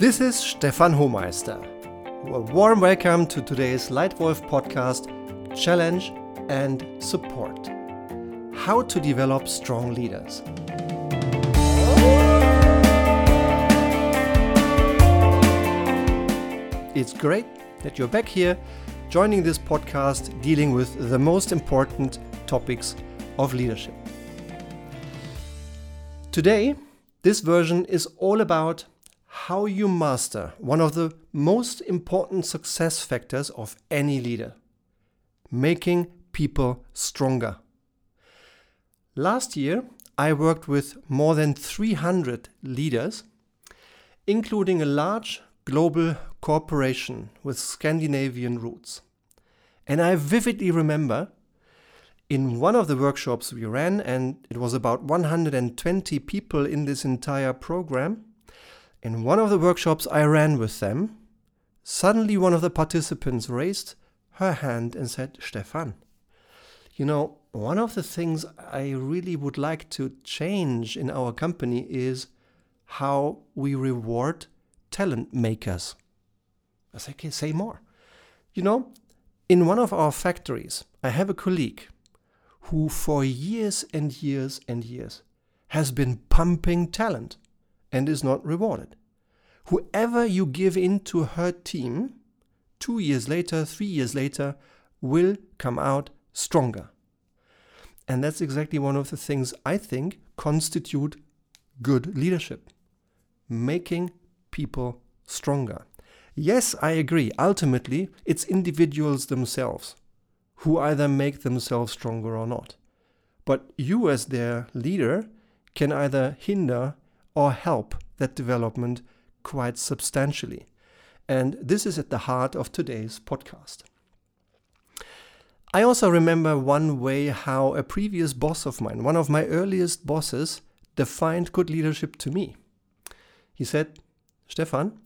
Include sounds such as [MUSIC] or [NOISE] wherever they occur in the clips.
This is Stefan Homeister. A warm welcome to today's Leitwolf podcast Challenge and Support How to Develop Strong Leaders. It's great that you're back here joining this podcast dealing with the most important topics of leadership. Today, this version is all about how you master one of the most important success factors of any leader making people stronger. Last year, I worked with more than 300 leaders, including a large global corporation with Scandinavian roots. And I vividly remember in one of the workshops we ran, and it was about 120 people in this entire program, in one of the workshops I ran with them, suddenly one of the participants raised her hand and said, Stefan, you know, one of the things I really would like to change in our company is how we reward talent makers. I said, okay, say more. You know, in one of our factories, I have a colleague who, for years and years and years, has been pumping talent and is not rewarded. Whoever you give into her team, two years later, three years later, will come out stronger. And that's exactly one of the things I think constitute good leadership making people stronger. Yes, I agree. Ultimately, it's individuals themselves who either make themselves stronger or not. But you, as their leader, can either hinder or help that development quite substantially. And this is at the heart of today's podcast. I also remember one way how a previous boss of mine, one of my earliest bosses, defined good leadership to me. He said, Stefan,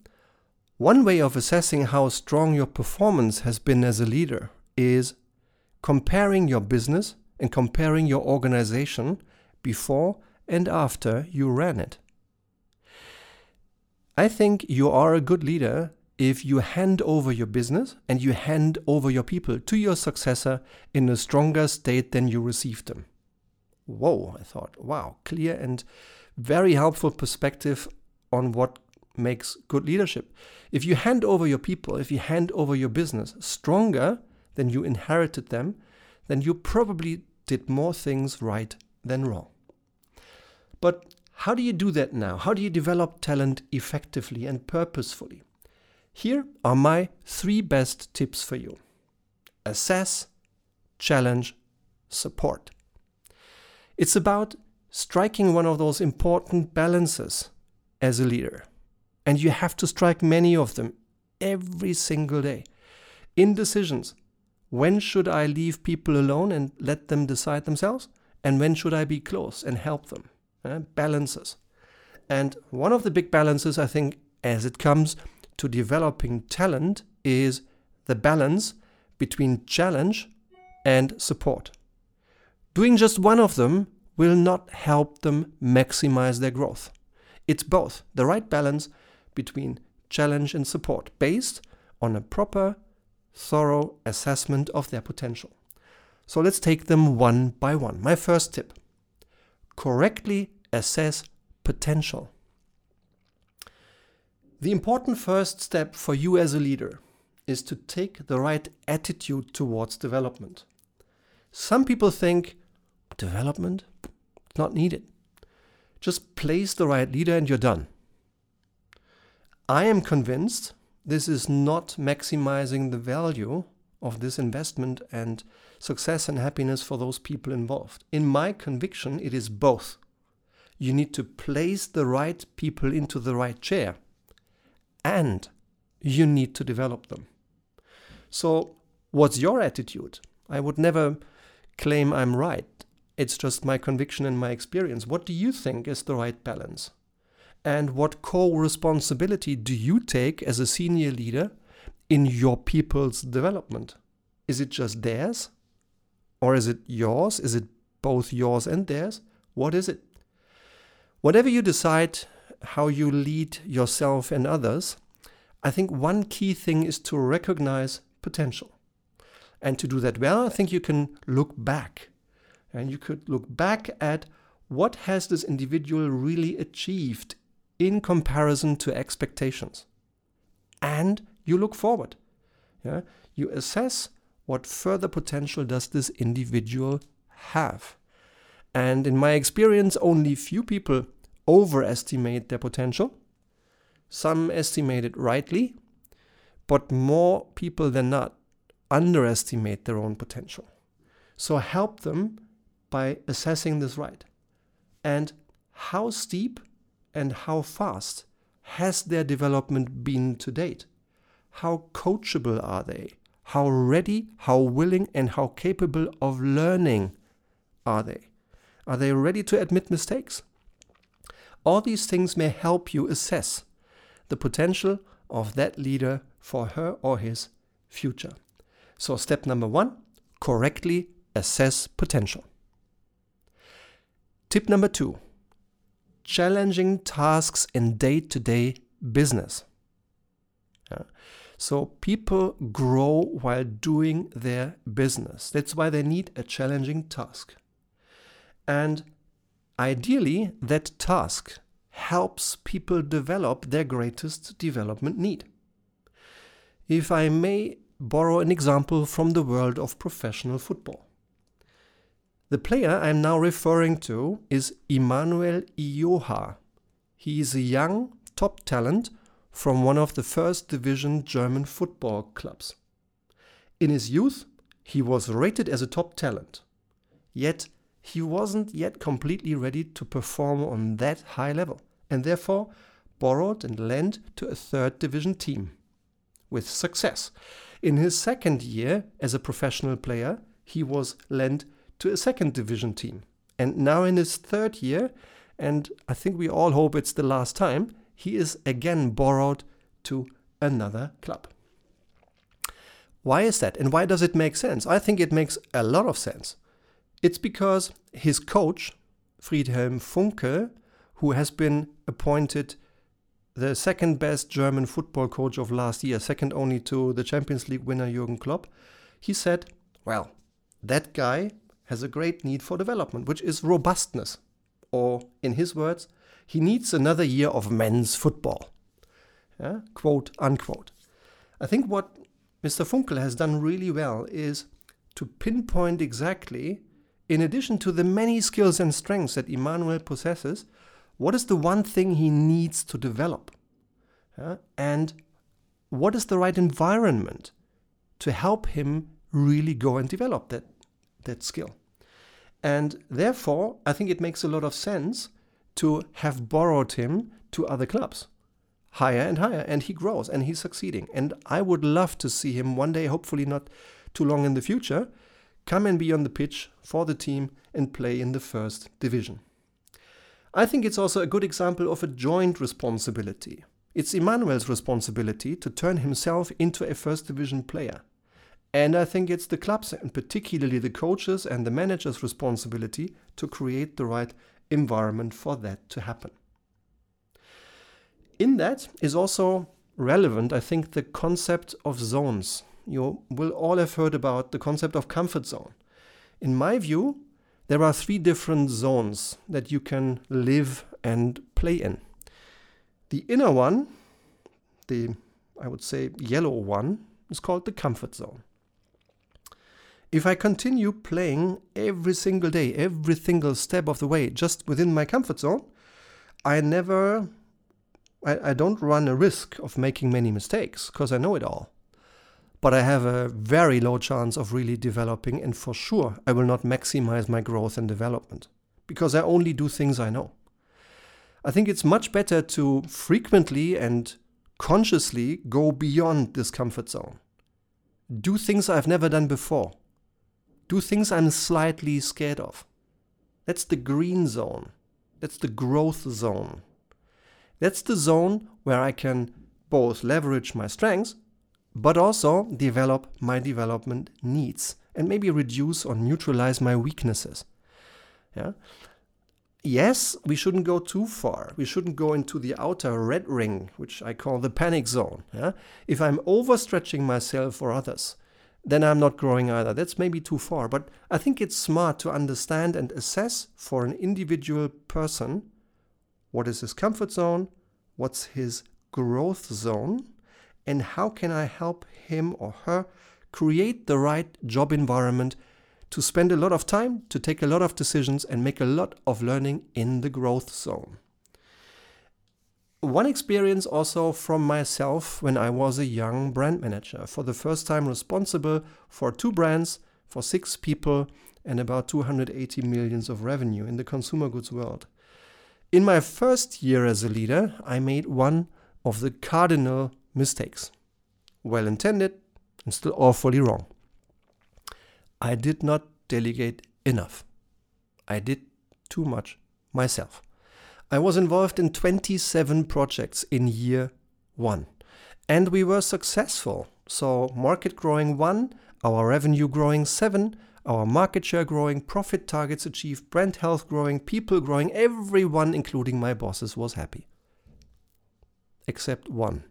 one way of assessing how strong your performance has been as a leader is comparing your business and comparing your organization before and after you ran it. I think you are a good leader if you hand over your business and you hand over your people to your successor in a stronger state than you received them. Whoa, I thought, wow, clear and very helpful perspective on what makes good leadership. If you hand over your people, if you hand over your business stronger than you inherited them, then you probably did more things right than wrong. But how do you do that now? How do you develop talent effectively and purposefully? Here are my three best tips for you assess, challenge, support. It's about striking one of those important balances as a leader. And you have to strike many of them every single day. In decisions, when should I leave people alone and let them decide themselves? And when should I be close and help them? Uh, balances. And one of the big balances, I think, as it comes to developing talent, is the balance between challenge and support. Doing just one of them will not help them maximize their growth. It's both the right balance between challenge and support based on a proper, thorough assessment of their potential. So let's take them one by one. My first tip correctly assess potential. The important first step for you as a leader is to take the right attitude towards development. Some people think development not needed. Just place the right leader and you're done. I am convinced this is not maximizing the value of this investment and success and happiness for those people involved. In my conviction, it is both you need to place the right people into the right chair and you need to develop them. So, what's your attitude? I would never claim I'm right. It's just my conviction and my experience. What do you think is the right balance? And what co responsibility do you take as a senior leader in your people's development? Is it just theirs? Or is it yours? Is it both yours and theirs? What is it? Whatever you decide how you lead yourself and others, I think one key thing is to recognize potential. And to do that well, I think you can look back. And you could look back at what has this individual really achieved in comparison to expectations. And you look forward. Yeah? You assess what further potential does this individual have. And in my experience, only few people overestimate their potential. Some estimate it rightly, but more people than not underestimate their own potential. So help them by assessing this right. And how steep and how fast has their development been to date? How coachable are they? How ready, how willing, and how capable of learning are they? Are they ready to admit mistakes? All these things may help you assess the potential of that leader for her or his future. So, step number one correctly assess potential. Tip number two challenging tasks in day to day business. Yeah. So, people grow while doing their business. That's why they need a challenging task. And ideally, that task helps people develop their greatest development need. If I may borrow an example from the world of professional football. The player I'm now referring to is Emmanuel Iyoha. He is a young top talent from one of the first division German football clubs. In his youth, he was rated as a top talent. Yet, he wasn't yet completely ready to perform on that high level, and therefore borrowed and lent to a third division team. With success. In his second year as a professional player, he was lent to a second division team. And now in his third year, and I think we all hope it's the last time, he is again borrowed to another club. Why is that? And why does it make sense? I think it makes a lot of sense. It's because his coach, Friedhelm Funkel, who has been appointed the second best German football coach of last year, second only to the Champions League winner Jurgen Klopp, he said, Well, that guy has a great need for development, which is robustness. Or, in his words, he needs another year of men's football. Yeah? Quote unquote. I think what Mr. Funkel has done really well is to pinpoint exactly in addition to the many skills and strengths that Emmanuel possesses, what is the one thing he needs to develop? Uh, and what is the right environment to help him really go and develop that, that skill? And therefore, I think it makes a lot of sense to have borrowed him to other clubs higher and higher and he grows and he's succeeding and i would love to see him one day hopefully not too long in the future come and be on the pitch for the team and play in the first division. I think it's also a good example of a joint responsibility. It's Emmanuel's responsibility to turn himself into a first division player. And I think it's the club's, and particularly the coaches and the managers' responsibility to create the right environment for that to happen. In that is also relevant, I think, the concept of zones you will all have heard about the concept of comfort zone. In my view, there are three different zones that you can live and play in. The inner one, the I would say yellow one, is called the comfort zone. If I continue playing every single day, every single step of the way, just within my comfort zone, I never, I, I don't run a risk of making many mistakes because I know it all but I have a very low chance of really developing, and for sure, I will not maximize my growth and development because I only do things I know. I think it's much better to frequently and consciously go beyond this comfort zone. Do things I've never done before. Do things I'm slightly scared of. That's the green zone. That's the growth zone. That's the zone where I can both leverage my strengths but also develop my development needs and maybe reduce or neutralize my weaknesses. Yeah? yes, we shouldn't go too far. We shouldn't go into the outer red ring, which I call the panic zone. Yeah? If I'm overstretching myself or others, then I'm not growing either. That's maybe too far. But I think it's smart to understand and assess for an individual person what is his comfort zone, what's his growth zone, and how can I help him or her create the right job environment to spend a lot of time, to take a lot of decisions, and make a lot of learning in the growth zone. One experience also from myself when I was a young brand manager, for the first time responsible for two brands, for six people, and about 280 millions of revenue in the consumer goods world. In my first year as a leader, I made one of the cardinal mistakes. Well intended and still awfully wrong. I did not delegate enough. I did too much myself. I was involved in 27 projects in year one, and we were successful. So, market growing one, our revenue growing seven, our market share growing, profit targets achieved, brand health growing, people growing, everyone, including my bosses, was happy. Except one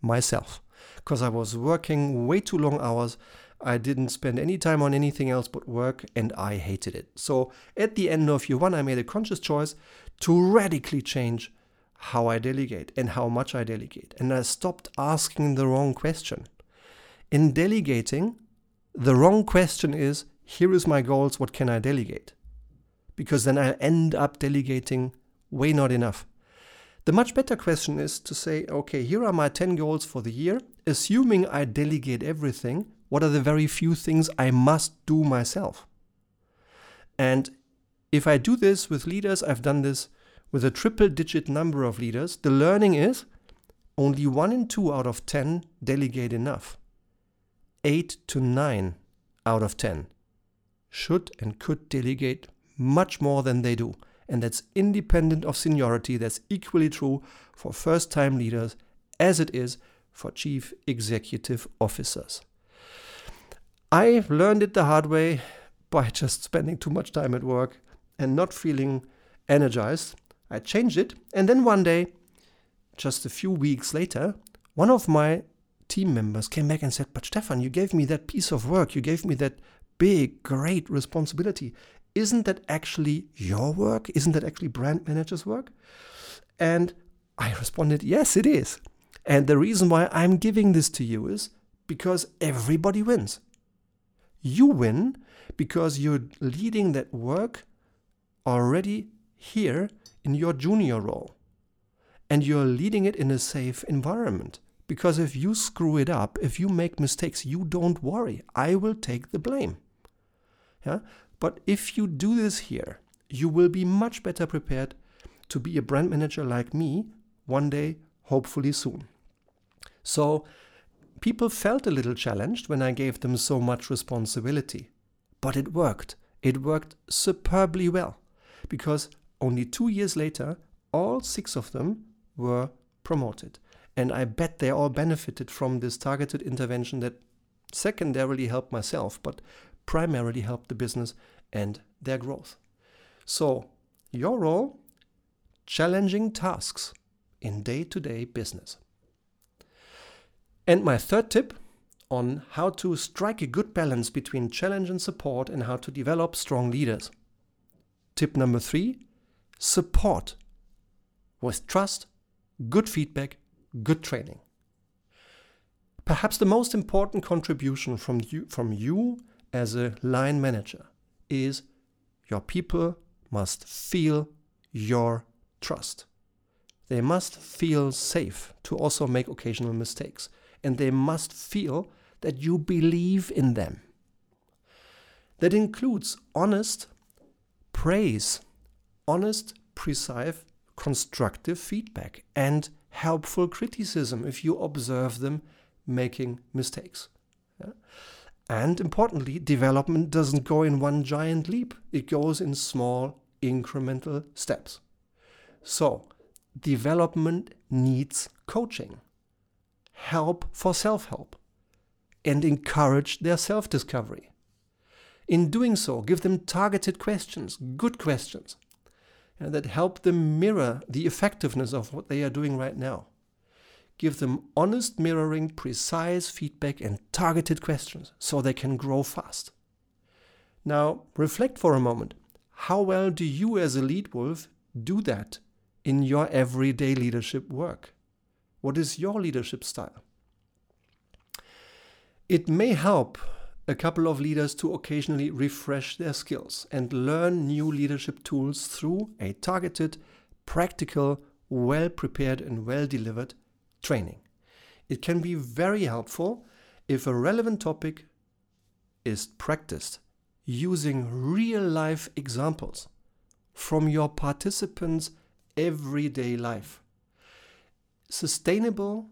myself because I was working way too long hours. I didn't spend any time on anything else but work and I hated it. So at the end of year one, I made a conscious choice to radically change how I delegate and how much I delegate. And I stopped asking the wrong question. In delegating, the wrong question is here is my goals, what can I delegate? Because then I end up delegating way not enough. The much better question is to say, okay, here are my 10 goals for the year. Assuming I delegate everything, what are the very few things I must do myself? And if I do this with leaders, I've done this with a triple digit number of leaders, the learning is only one in two out of 10 delegate enough. Eight to nine out of 10 should and could delegate much more than they do and that's independent of seniority. That's equally true for first time leaders as it is for chief executive officers. I learned it the hard way by [LAUGHS] just spending too much time at work and not feeling energized. I changed it, and then one day, just a few weeks later, one of my team members came back and said, But Stefan, you gave me that piece of work, you gave me that big, great responsibility isn't that actually your work? Isn't that actually brand manager's work? And I responded, yes, it is. And the reason why I'm giving this to you is because everybody wins. You win because you're leading that work already here in your junior role. And you're leading it in a safe environment. Because if you screw it up, if you make mistakes, you don't worry. I will take the blame. Yeah? But if you do this here, you will be much better prepared to be a brand manager like me one day, hopefully soon. So, people felt a little challenged when I gave them so much responsibility. But it worked. It worked superbly well because only two years later, all six of them were promoted. And I bet they all benefited from this targeted intervention that secondarily helped myself, but primarily help the business and their growth. So, your role challenging tasks in day to day business. And my third tip on how to strike a good balance between challenge and support and how to develop strong leaders. Tip number three support with trust, good feedback, good training. Perhaps the most important contribution from you, from you as a line manager is your people must feel your trust. They must feel safe to also make occasional mistakes. And they must feel that you believe in them. That includes honest praise, honest, precise, constructive feedback, and helpful criticism if you observe them making mistakes. Yeah? And importantly, development doesn't go in one giant leap, it goes in small incremental steps. So, development needs coaching, help for self help, and encourage their self discovery. In doing so, give them targeted questions, good questions, and that help them mirror the effectiveness of what they are doing right now. Give them honest mirroring, precise feedback, and targeted questions so they can grow fast. Now, reflect for a moment. How well do you, as a lead wolf, do that in your everyday leadership work? What is your leadership style? It may help a couple of leaders to occasionally refresh their skills and learn new leadership tools through a targeted, practical, well prepared, and well delivered training. It can be very helpful if a relevant topic is practiced using real life examples from your participants' everyday life. Sustainable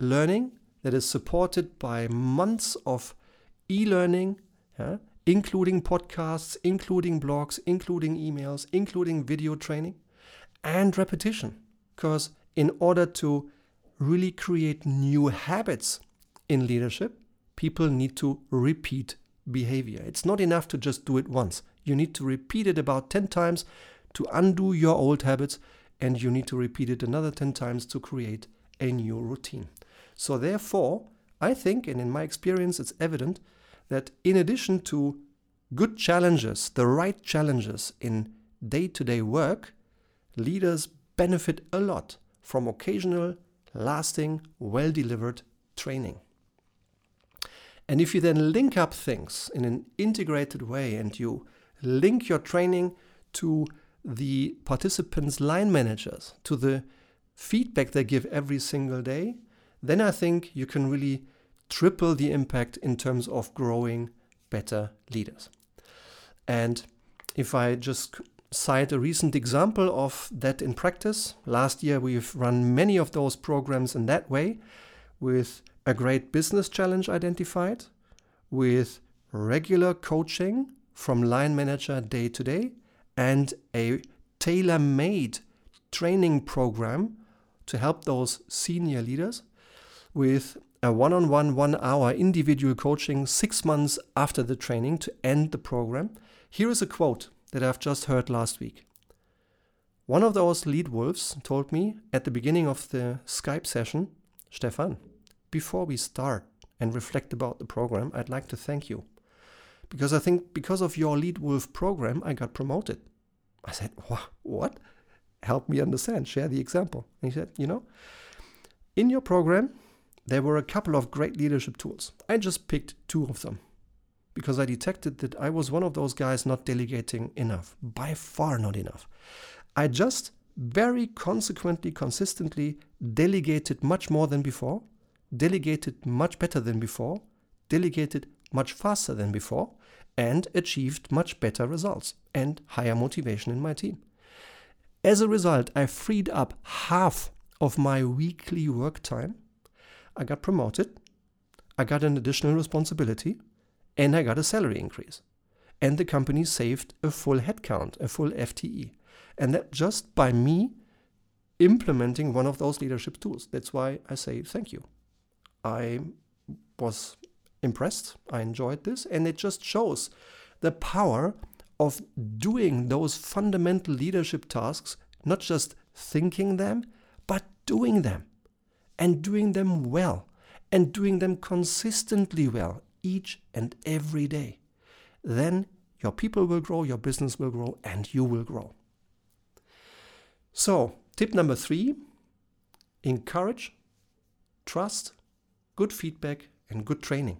learning that is supported by months of e learning, yeah, including podcasts, including blogs, including emails, including video training, and repetition. Because in order to really create new habits in leadership, people need to repeat behavior. It's not enough to just do it once. You need to repeat it about 10 times to undo your old habits, and you need to repeat it another 10 times to create a new routine. So, therefore, I think, and in my experience, it's evident that in addition to good challenges, the right challenges in day to day work, leaders benefit a lot from occasional, lasting, well delivered training. And if you then link up things in an integrated way and you link your training to the participants' line managers, to the feedback they give every single day, then I think you can really triple the impact in terms of growing better leaders. And if I just cite a recent example of that in practice, last year we've run many of those programs in that way with a great business challenge identified, with regular coaching from line manager day to day, and a tailor made training program to help those senior leaders with a one on one, one hour individual coaching six months after the training to end the program. Here is a quote that I've just heard last week. One of those lead wolves told me at the beginning of the Skype session Stefan, before we start and reflect about the program, I'd like to thank you. Because I think because of your Lead Wolf program, I got promoted. I said, What? Help me understand, share the example. And he said, You know, in your program, there were a couple of great leadership tools. I just picked two of them because I detected that I was one of those guys not delegating enough, by far not enough. I just very consequently, consistently delegated much more than before delegated much better than before, delegated much faster than before, and achieved much better results and higher motivation in my team. As a result, I freed up half of my weekly work time. I got promoted, I got an additional responsibility, and I got a salary increase. And the company saved a full headcount, a full FTE. And that just by me implementing one of those leadership tools. That's why I say thank you. I was impressed. I enjoyed this. And it just shows the power of doing those fundamental leadership tasks, not just thinking them, but doing them and doing them well and doing them consistently well each and every day. Then your people will grow, your business will grow, and you will grow. So, tip number three encourage, trust, good feedback, and good training.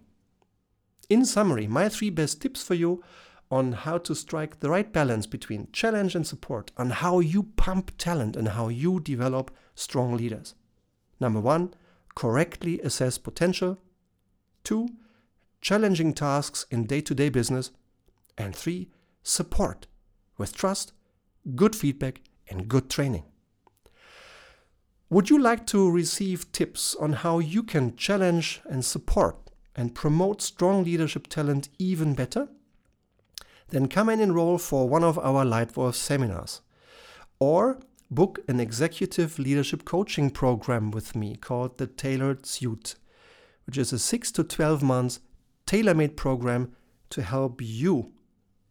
In summary, my three best tips for you on how to strike the right balance between challenge and support, on how you pump talent and how you develop strong leaders. Number one, correctly assess potential. Two, challenging tasks in day to day business. And three, support with trust, good feedback, and good training. Would you like to receive tips on how you can challenge and support and promote strong leadership talent even better? Then come and enroll for one of our Leitwolf seminars. Or book an executive leadership coaching program with me called the Tailored Suit, which is a 6 to 12 months tailor made program to help you,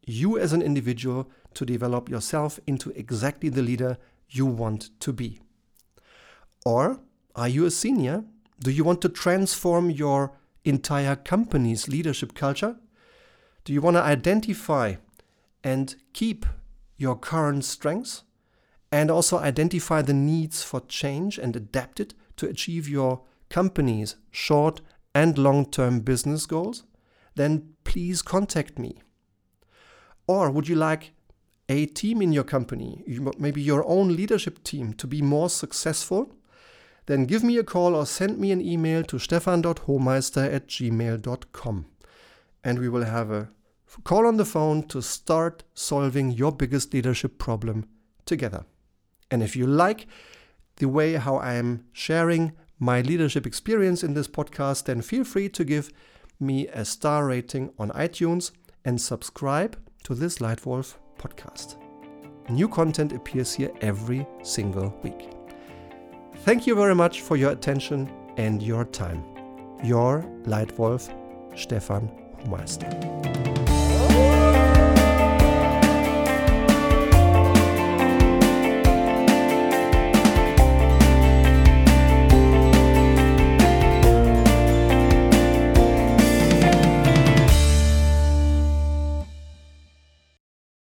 you as an individual, to develop yourself into exactly the leader you want to be? Or are you a senior? Do you want to transform your entire company's leadership culture? Do you want to identify and keep your current strengths and also identify the needs for change and adapt it to achieve your company's short and long term business goals? Then please contact me. Or would you like a team in your company, maybe your own leadership team, to be more successful? Then give me a call or send me an email to stefan.homeister at gmail.com. And we will have a call on the phone to start solving your biggest leadership problem together. And if you like the way how I am sharing my leadership experience in this podcast, then feel free to give me a star rating on iTunes and subscribe to this Leitwolf podcast. New content appears here every single week. Thank you very much for your attention and your time. Your Leitwolf, Stefan Meister.